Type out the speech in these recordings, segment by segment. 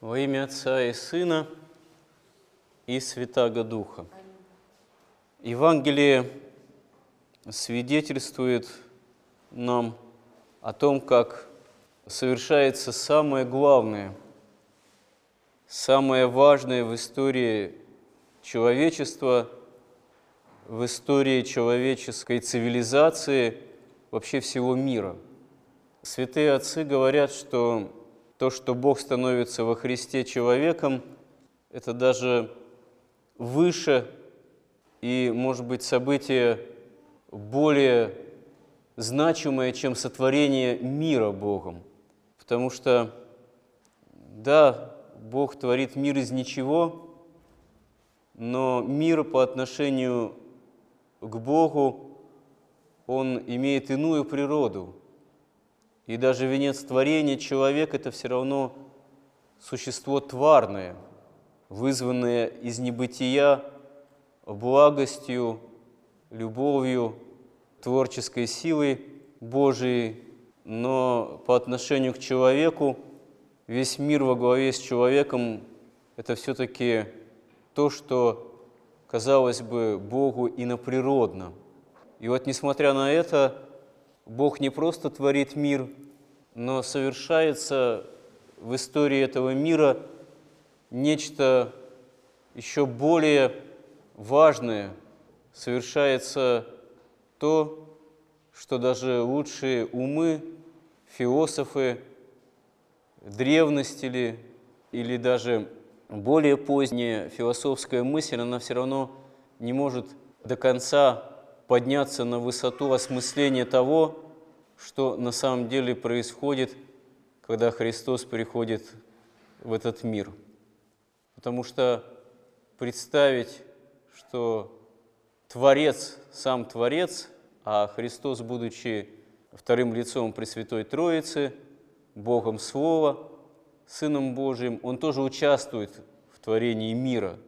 Во имя Отца и Сына и Святаго Духа. Евангелие свидетельствует нам о том, как совершается самое главное, самое важное в истории человечества, в истории человеческой цивилизации, вообще всего мира. Святые отцы говорят, что то, что Бог становится во Христе человеком, это даже выше и, может быть, событие более значимое, чем сотворение мира Богом. Потому что, да, Бог творит мир из ничего, но мир по отношению к Богу, он имеет иную природу – и даже венец творения человек – это все равно существо тварное, вызванное из небытия благостью, любовью, творческой силой Божией, но по отношению к человеку весь мир во главе с человеком – это все-таки то, что, казалось бы, Богу иноприродно. И вот несмотря на это, Бог не просто творит мир, но совершается в истории этого мира нечто еще более важное. Совершается то, что даже лучшие умы, философы, древности ли, или даже более поздняя философская мысль, она все равно не может до конца подняться на высоту осмысления того, что на самом деле происходит, когда Христос приходит в этот мир. Потому что представить, что Творец, сам Творец, а Христос, будучи вторым лицом Пресвятой Троицы, Богом Слова, Сыном Божиим, Он тоже участвует в творении мира,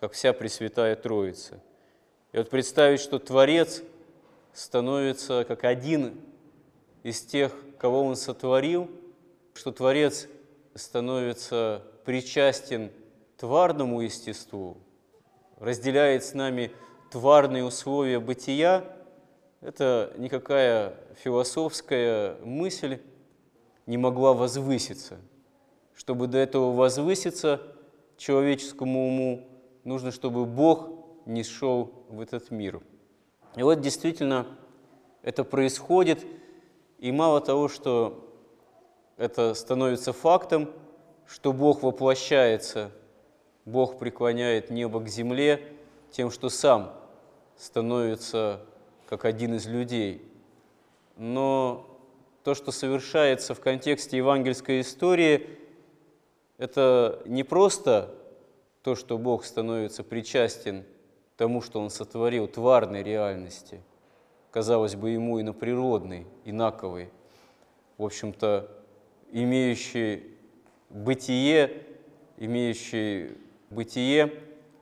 как вся Пресвятая Троица – и вот представить, что Творец становится как один из тех, кого Он сотворил, что Творец становится причастен тварному естеству, разделяет с нами тварные условия бытия, это никакая философская мысль не могла возвыситься. Чтобы до этого возвыситься человеческому уму, нужно, чтобы Бог не шел в этот мир. И вот действительно это происходит, и мало того, что это становится фактом, что Бог воплощается, Бог преклоняет небо к земле тем, что сам становится как один из людей. Но то, что совершается в контексте евангельской истории, это не просто то, что Бог становится причастен тому, что он сотворил, тварной реальности, казалось бы, ему иноприродной, инаковой, в общем-то, имеющей бытие, имеющей бытие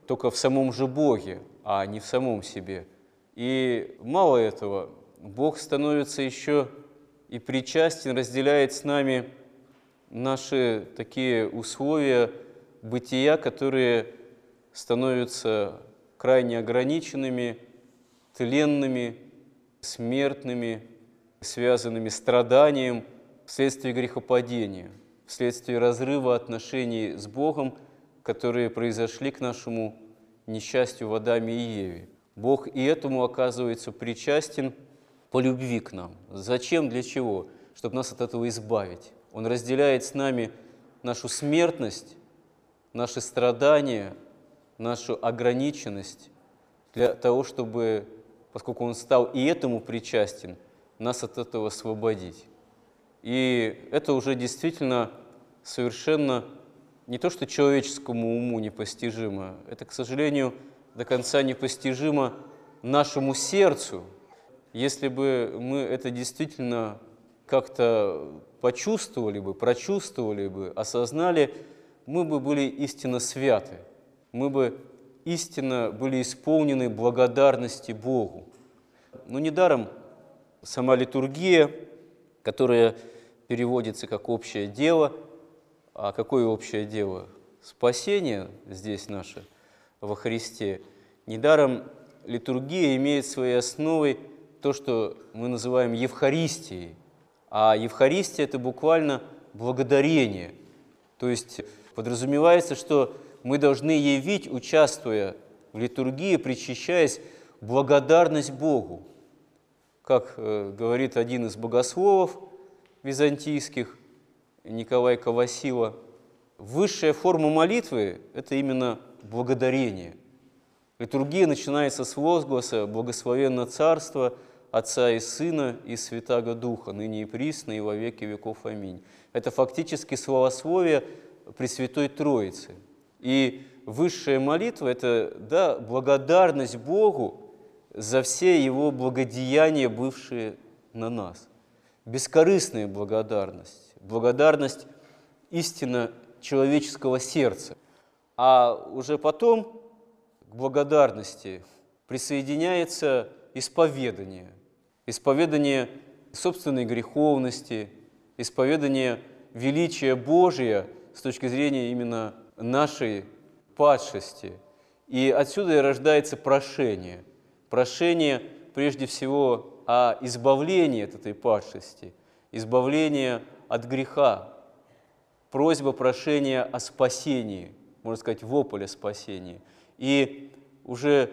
только в самом же Боге, а не в самом себе. И мало этого, Бог становится еще и причастен, разделяет с нами наши такие условия бытия, которые становятся крайне ограниченными, тленными, смертными, связанными страданием вследствие грехопадения, вследствие разрыва отношений с Богом, которые произошли к нашему несчастью в Адаме и Еве. Бог и этому оказывается причастен по любви к нам. Зачем, для чего? Чтобы нас от этого избавить. Он разделяет с нами нашу смертность, наши страдания – нашу ограниченность для того, чтобы, поскольку Он стал и этому причастен, нас от этого освободить. И это уже действительно совершенно не то, что человеческому уму непостижимо, это, к сожалению, до конца непостижимо нашему сердцу. Если бы мы это действительно как-то почувствовали бы, прочувствовали бы, осознали, мы бы были истинно святы – мы бы истинно были исполнены благодарности Богу. Но недаром сама литургия, которая переводится как «общее дело», А какое общее дело? Спасение здесь наше во Христе. Недаром литургия имеет своей основой то, что мы называем Евхаристией. А Евхаристия – это буквально благодарение. То есть подразумевается, что мы должны явить, участвуя в литургии, причащаясь, благодарность Богу. Как э, говорит один из богословов византийских, Николай Ковасила, высшая форма молитвы – это именно благодарение. Литургия начинается с возгласа «Благословенно Царство Отца и Сына и Святаго Духа, ныне и присно и во веки веков. Аминь». Это фактически словословие Пресвятой Троицы. И высшая молитва – это да, благодарность Богу за все Его благодеяния, бывшие на нас. Бескорыстная благодарность, благодарность истинно человеческого сердца. А уже потом к благодарности присоединяется исповедание. Исповедание собственной греховности, исповедание величия Божия с точки зрения именно нашей падшести. И отсюда и рождается прошение. Прошение прежде всего о избавлении от этой падшести, избавление от греха, просьба прошения о спасении, можно сказать, вопль о спасении. И уже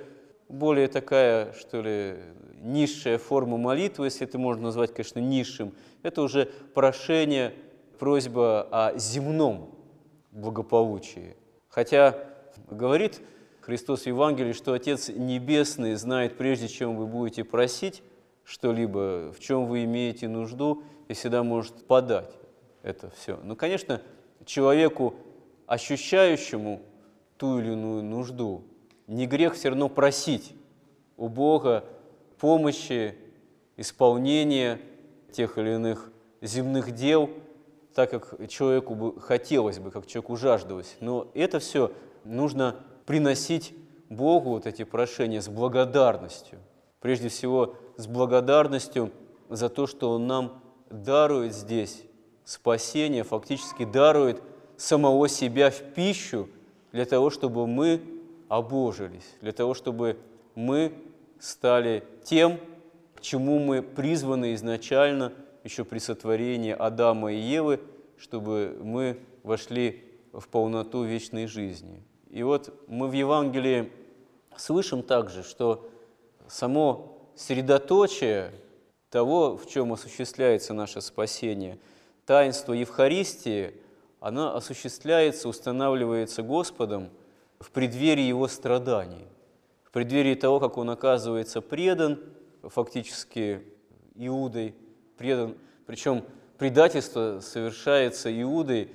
более такая, что ли, низшая форма молитвы, если это можно назвать, конечно, низшим, это уже прошение, просьба о земном благополучии. Хотя говорит Христос в Евангелии, что Отец Небесный знает, прежде чем вы будете просить что-либо, в чем вы имеете нужду, и всегда может подать это все. Но, конечно, человеку, ощущающему ту или иную нужду, не грех все равно просить у Бога помощи, исполнения тех или иных земных дел – так, как человеку бы хотелось бы, как человеку жаждалось. Но это все нужно приносить Богу, вот эти прошения, с благодарностью. Прежде всего, с благодарностью за то, что Он нам дарует здесь спасение, фактически дарует самого себя в пищу для того, чтобы мы обожились, для того, чтобы мы стали тем, к чему мы призваны изначально – еще при сотворении Адама и Евы, чтобы мы вошли в полноту вечной жизни. И вот мы в Евангелии слышим также, что само средоточие того, в чем осуществляется наше спасение, таинство Евхаристии, оно осуществляется, устанавливается Господом в преддверии Его страданий, в преддверии того, как Он оказывается предан фактически Иудой, предан. Причем предательство совершается Иудой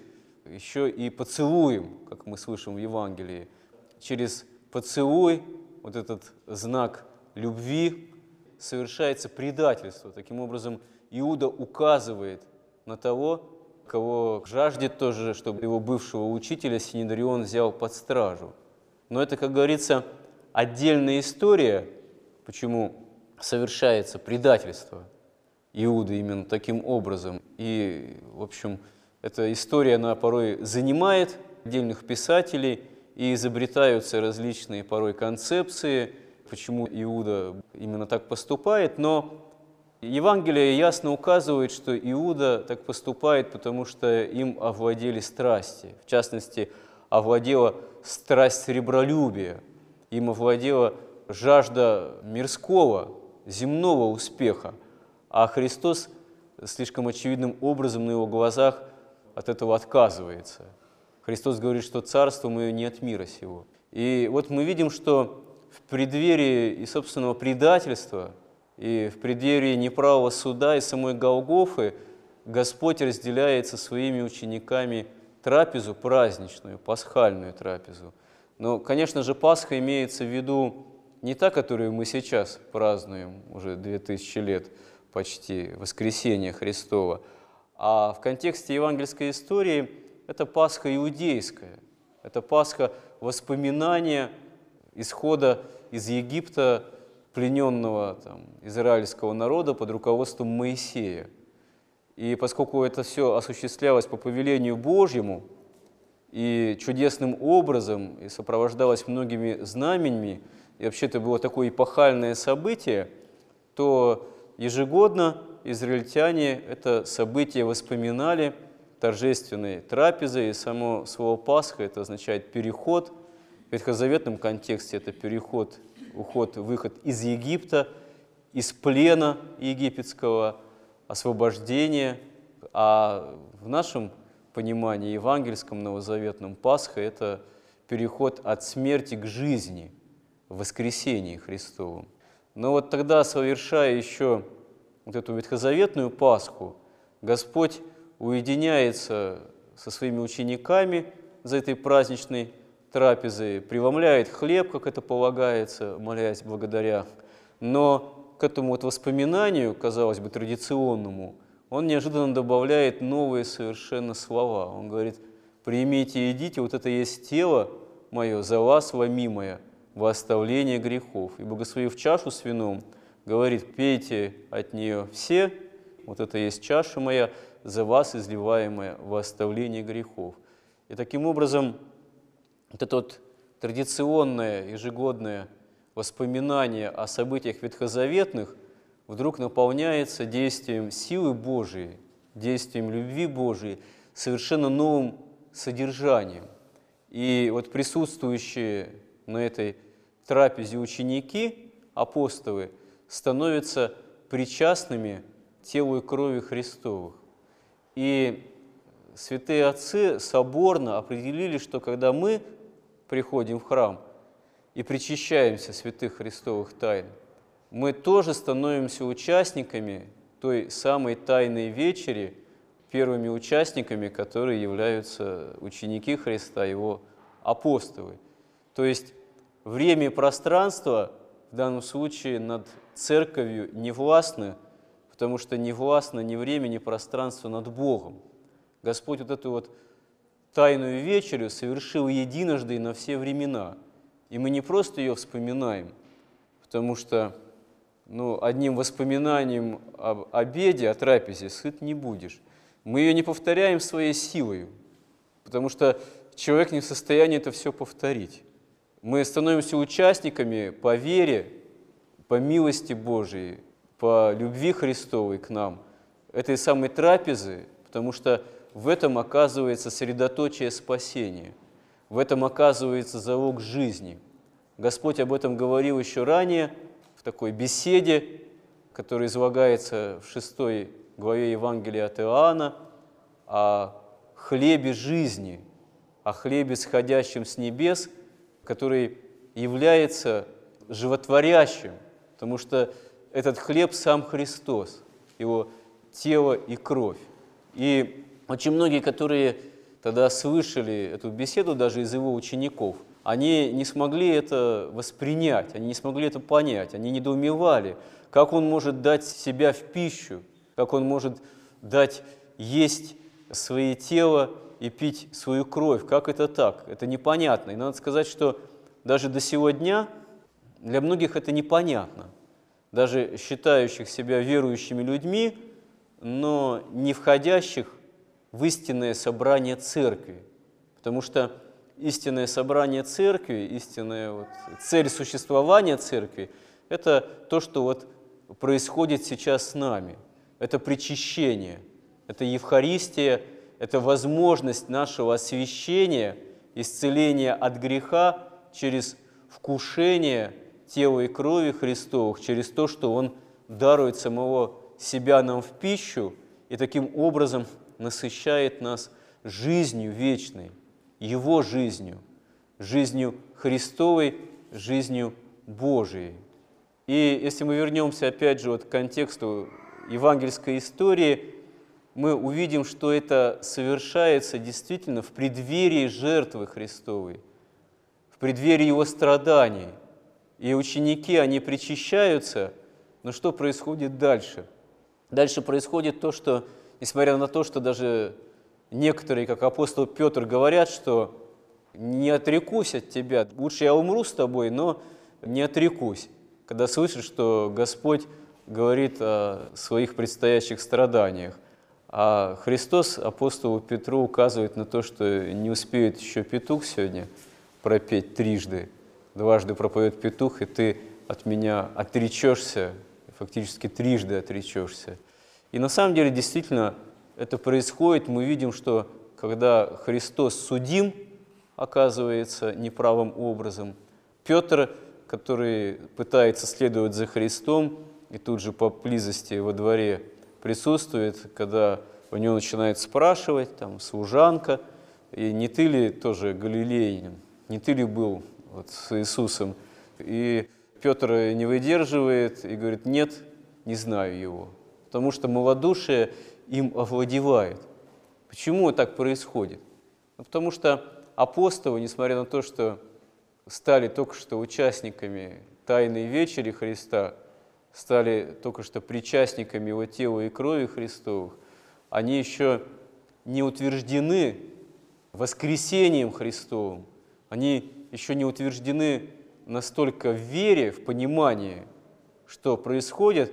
еще и поцелуем, как мы слышим в Евангелии. Через поцелуй, вот этот знак любви, совершается предательство. Таким образом, Иуда указывает на того, кого жаждет тоже, чтобы его бывшего учителя Синедрион взял под стражу. Но это, как говорится, отдельная история, почему совершается предательство. Иуды именно таким образом. И, в общем, эта история, она порой занимает отдельных писателей, и изобретаются различные порой концепции, почему Иуда именно так поступает, но Евангелие ясно указывает, что Иуда так поступает, потому что им овладели страсти. В частности, овладела страсть сребролюбия, им овладела жажда мирского, земного успеха – а Христос слишком очевидным образом на его глазах от этого отказывается. Христос говорит, что царство мое не от мира сего. И вот мы видим, что в преддверии и собственного предательства, и в преддверии неправого суда и самой Голгофы Господь разделяет со своими учениками трапезу праздничную, пасхальную трапезу. Но, конечно же, Пасха имеется в виду не та, которую мы сейчас празднуем уже 2000 лет, почти воскресения Христова. А в контексте евангельской истории это Пасха иудейская, это Пасха воспоминания исхода из Египта плененного там, израильского народа под руководством Моисея. И поскольку это все осуществлялось по повелению Божьему, и чудесным образом, и сопровождалась многими знаменями, и вообще это было такое эпохальное событие, то ежегодно израильтяне это событие воспоминали торжественной трапезой, и само слово Пасха это означает переход. В ветхозаветном контексте это переход, уход, выход из Египта, из плена египетского, освобождение, а в нашем понимании евангельском, новозаветном, Пасха – это переход от смерти к жизни, воскресении Христовом. Но вот тогда, совершая еще вот эту ветхозаветную Пасху, Господь уединяется со своими учениками за этой праздничной трапезой, преломляет хлеб, как это полагается, молясь благодаря. Но к этому вот воспоминанию, казалось бы, традиционному, он неожиданно добавляет новые совершенно слова. Он говорит, примите и идите, вот это есть тело мое, за вас ломимое, во оставление грехов. И благословив чашу с вином, говорит, пейте от нее все, вот это есть чаша моя, за вас изливаемая во оставление грехов. И таким образом, это вот традиционное ежегодное воспоминание о событиях ветхозаветных вдруг наполняется действием силы Божией, действием любви Божией, совершенно новым содержанием. И вот присутствующие на этой трапезе ученики, апостолы, становятся причастными телу и крови Христовых. И святые отцы соборно определили, что когда мы приходим в храм и причащаемся святых Христовых тайн – мы тоже становимся участниками той самой тайной вечери, первыми участниками, которые являются ученики Христа, Его апостолы. То есть время и пространство в данном случае над церковью не властны, потому что не властно ни время, ни пространство над Богом. Господь вот эту вот тайную вечерю совершил единожды и на все времена. И мы не просто ее вспоминаем, потому что ну, одним воспоминанием об обеде, о трапезе сыт не будешь. Мы ее не повторяем своей силой, потому что человек не в состоянии это все повторить. Мы становимся участниками по вере, по милости Божией, по любви Христовой к нам, этой самой трапезы, потому что в этом оказывается средоточие спасения, в этом оказывается залог жизни. Господь об этом говорил еще ранее – такой беседе, которая излагается в шестой главе Евангелия от Иоанна, о хлебе жизни, о хлебе, сходящем с небес, который является животворящим, потому что этот хлеб сам Христос, его тело и кровь. И очень многие, которые тогда слышали эту беседу даже из его учеников – они не смогли это воспринять, они не смогли это понять, они недоумевали, как он может дать себя в пищу, как он может дать есть свое тело и пить свою кровь. Как это так? Это непонятно. И надо сказать, что даже до сего дня для многих это непонятно. Даже считающих себя верующими людьми, но не входящих в истинное собрание церкви. Потому что истинное собрание церкви, истинная вот цель существования церкви – это то, что вот происходит сейчас с нами. Это причащение, это Евхаристия, это возможность нашего освящения, исцеления от греха через вкушение тела и крови Христовых, через то, что Он дарует самого себя нам в пищу и таким образом насыщает нас жизнью вечной – его жизнью, жизнью Христовой, жизнью Божией. И если мы вернемся опять же вот к контексту евангельской истории, мы увидим, что это совершается действительно в преддверии жертвы Христовой, в преддверии Его страданий. И ученики, они причащаются, но что происходит дальше? Дальше происходит то, что, несмотря на то, что даже некоторые, как апостол Петр, говорят, что не отрекусь от тебя, лучше я умру с тобой, но не отрекусь, когда слышишь, что Господь говорит о своих предстоящих страданиях. А Христос апостолу Петру указывает на то, что не успеет еще петух сегодня пропеть трижды. Дважды пропоет петух, и ты от меня отречешься, фактически трижды отречешься. И на самом деле действительно это происходит. Мы видим, что когда Христос судим, оказывается неправым образом, Петр, который пытается следовать за Христом, и тут же по близости во дворе присутствует, когда у него начинает спрашивать, там, служанка, и не ты ли тоже Галилеянин, не ты ли был вот, с Иисусом? И Петр не выдерживает и говорит, нет, не знаю его, потому что малодушие им овладевает. Почему так происходит? Ну, потому что апостолы, несмотря на то, что стали только что участниками Тайной Вечери Христа, стали только что причастниками Его тела и крови Христовых, они еще не утверждены воскресением Христовым, они еще не утверждены настолько в вере, в понимании, что происходит,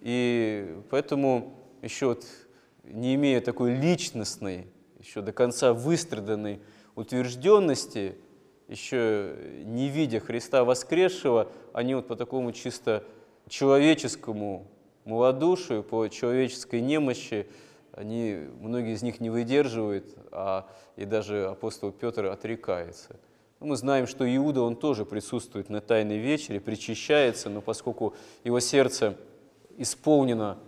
и поэтому еще вот не имея такой личностной, еще до конца выстраданной утвержденности, еще не видя Христа воскресшего, они вот по такому чисто человеческому малодушию, по человеческой немощи, они, многие из них не выдерживают, а и даже апостол Петр отрекается. Мы знаем, что Иуда, он тоже присутствует на Тайной вечере, причащается, но поскольку его сердце исполнено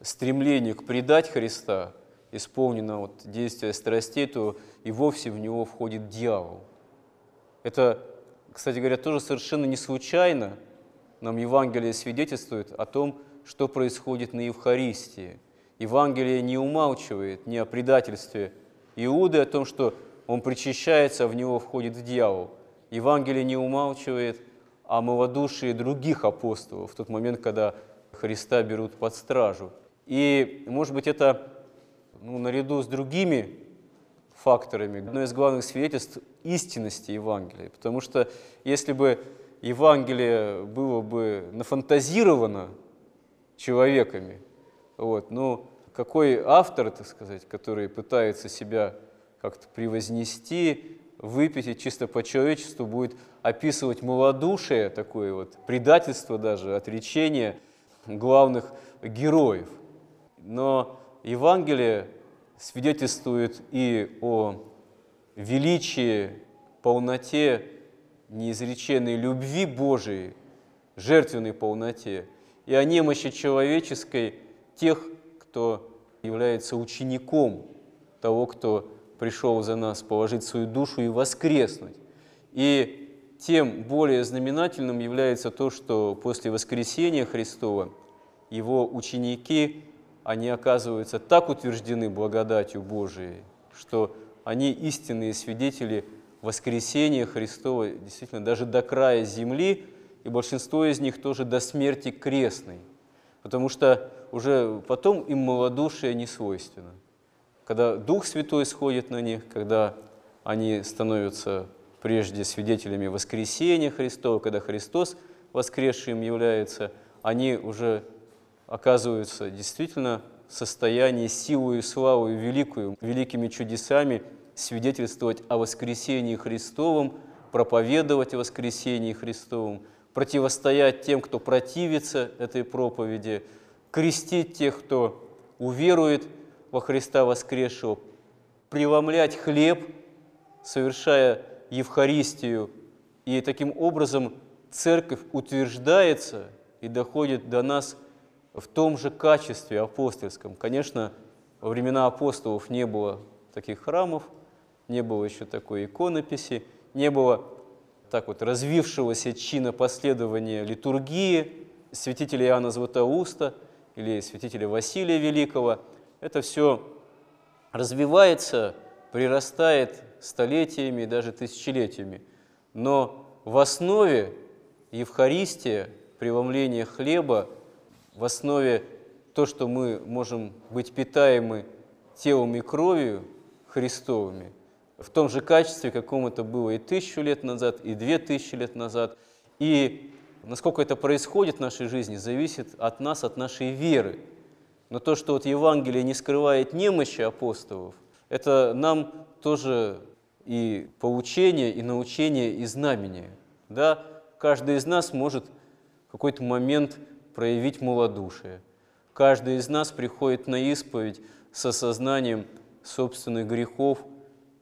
стремление к предать Христа, исполнено вот действие страстей, то и вовсе в него входит дьявол. Это, кстати говоря, тоже совершенно не случайно нам Евангелие свидетельствует о том, что происходит на Евхаристии. Евангелие не умалчивает ни о предательстве Иуды, о том, что он причащается, а в него входит дьявол. Евангелие не умалчивает о малодушии других апостолов в тот момент, когда Христа берут под стражу. И, может быть, это ну, наряду с другими факторами одно из главных свидетельств истинности Евангелия. Потому что если бы Евангелие было бы нафантазировано человеками, вот, ну, какой автор, так сказать, который пытается себя как-то превознести, выпить чисто по человечеству, будет описывать малодушие, такое вот предательство даже, отречение главных героев. Но Евангелие свидетельствует и о величии, полноте неизреченной любви Божией, жертвенной полноте, и о немощи человеческой тех, кто является учеником того, кто пришел за нас положить свою душу и воскреснуть. И тем более знаменательным является то, что после воскресения Христова его ученики, они оказываются так утверждены благодатью Божией, что они истинные свидетели воскресения Христова, действительно, даже до края земли, и большинство из них тоже до смерти крестной, потому что уже потом им малодушие не свойственно. Когда Дух Святой сходит на них, когда они становятся прежде свидетелями воскресения Христова, когда Христос воскресшим является, они уже оказываются действительно в состоянии силу и славу великую, великими чудесами свидетельствовать о воскресении Христовом, проповедовать о воскресении Христовом, противостоять тем, кто противится этой проповеди, крестить тех, кто уверует во Христа воскресшего, преломлять хлеб, совершая Евхаристию, и таким образом церковь утверждается и доходит до нас в том же качестве апостольском. Конечно, во времена апостолов не было таких храмов, не было еще такой иконописи, не было так вот развившегося чина последования литургии святителя Иоанна Златоуста или святителя Василия Великого. Это все развивается, прирастает столетиями и даже тысячелетиями. Но в основе Евхаристия, преломление хлеба, в основе то, что мы можем быть питаемы телом и кровью Христовыми – в том же качестве, каком это было и тысячу лет назад, и две тысячи лет назад. И насколько это происходит в нашей жизни, зависит от нас, от нашей веры. Но то, что вот Евангелие не скрывает немощи апостолов, это нам тоже и поучение, и научение, и знамение. Да? Каждый из нас может в какой-то момент проявить малодушие. Каждый из нас приходит на исповедь с осознанием собственных грехов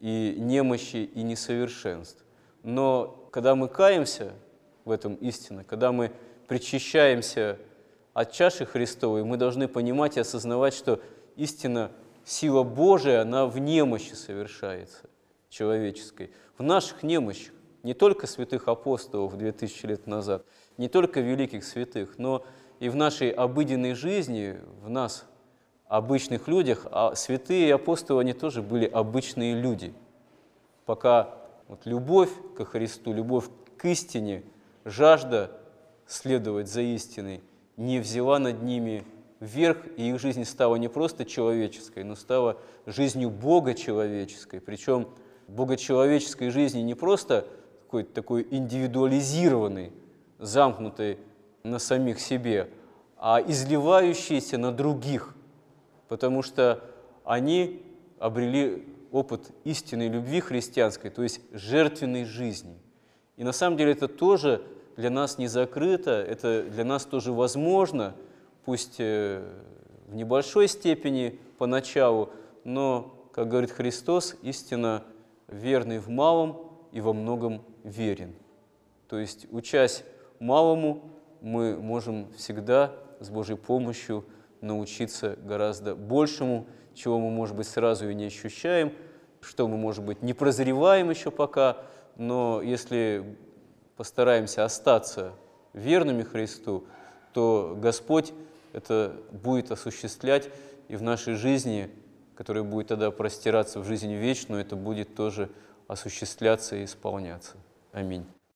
и немощи и несовершенств. Но когда мы каемся в этом истинно, когда мы причащаемся от чаши Христовой, мы должны понимать и осознавать, что истина, сила Божия, она в немощи совершается человеческой, в наших немощах, не только святых апостолов 2000 лет назад, не только великих святых, но и в нашей обыденной жизни, в нас, обычных людях, а святые и апостолы, они тоже были обычные люди. Пока вот любовь ко Христу, любовь к истине, жажда следовать за истиной не взяла над ними вверх, и их жизнь стала не просто человеческой, но стала жизнью Бога человеческой. Причем богочеловеческой жизни не просто какой-то такой индивидуализированной, замкнутой на самих себе, а изливающейся на других, потому что они обрели опыт истинной любви христианской, то есть жертвенной жизни. И на самом деле это тоже для нас не закрыто, это для нас тоже возможно, пусть э, в небольшой степени поначалу, но, как говорит Христос, истина верный в малом и во многом верен. То есть, учась малому, мы можем всегда с Божьей помощью научиться гораздо большему, чего мы, может быть, сразу и не ощущаем, что мы, может быть, не прозреваем еще пока, но если постараемся остаться верными Христу, то Господь это будет осуществлять и в нашей жизни, которая будет тогда простираться в жизнь вечную, это будет тоже осуществляться и исполняться. Аминь.